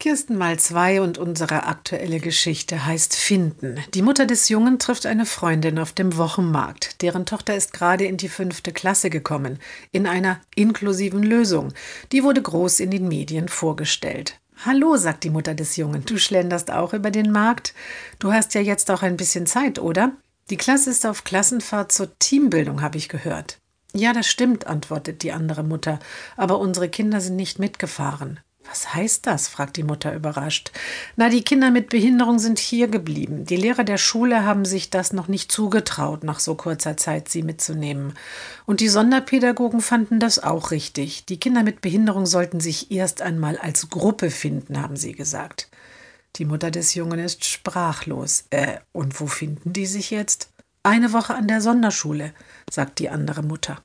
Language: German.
Kirsten mal zwei und unsere aktuelle Geschichte heißt Finden. Die Mutter des Jungen trifft eine Freundin auf dem Wochenmarkt. Deren Tochter ist gerade in die fünfte Klasse gekommen, in einer inklusiven Lösung. Die wurde groß in den Medien vorgestellt. Hallo, sagt die Mutter des Jungen, du schlenderst auch über den Markt. Du hast ja jetzt auch ein bisschen Zeit, oder? Die Klasse ist auf Klassenfahrt zur Teambildung, habe ich gehört. Ja, das stimmt, antwortet die andere Mutter, aber unsere Kinder sind nicht mitgefahren. Was heißt das? fragt die Mutter überrascht. Na, die Kinder mit Behinderung sind hier geblieben. Die Lehrer der Schule haben sich das noch nicht zugetraut, nach so kurzer Zeit sie mitzunehmen. Und die Sonderpädagogen fanden das auch richtig. Die Kinder mit Behinderung sollten sich erst einmal als Gruppe finden, haben sie gesagt. Die Mutter des Jungen ist sprachlos. Äh, und wo finden die sich jetzt? Eine Woche an der Sonderschule, sagt die andere Mutter.